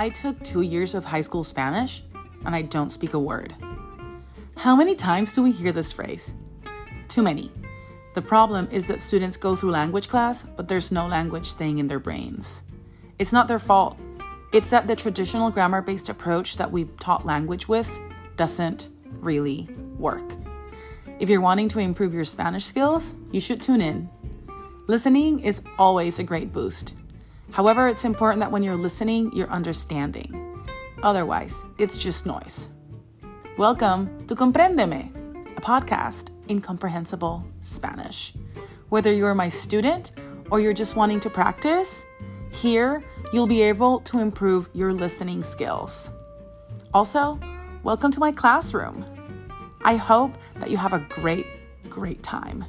I took two years of high school Spanish and I don't speak a word. How many times do we hear this phrase? Too many. The problem is that students go through language class, but there's no language staying in their brains. It's not their fault. It's that the traditional grammar based approach that we've taught language with doesn't really work. If you're wanting to improve your Spanish skills, you should tune in. Listening is always a great boost. However, it's important that when you're listening, you're understanding. Otherwise, it's just noise. Welcome to Compréndeme, a podcast in comprehensible Spanish. Whether you're my student or you're just wanting to practice, here you'll be able to improve your listening skills. Also, welcome to my classroom. I hope that you have a great, great time.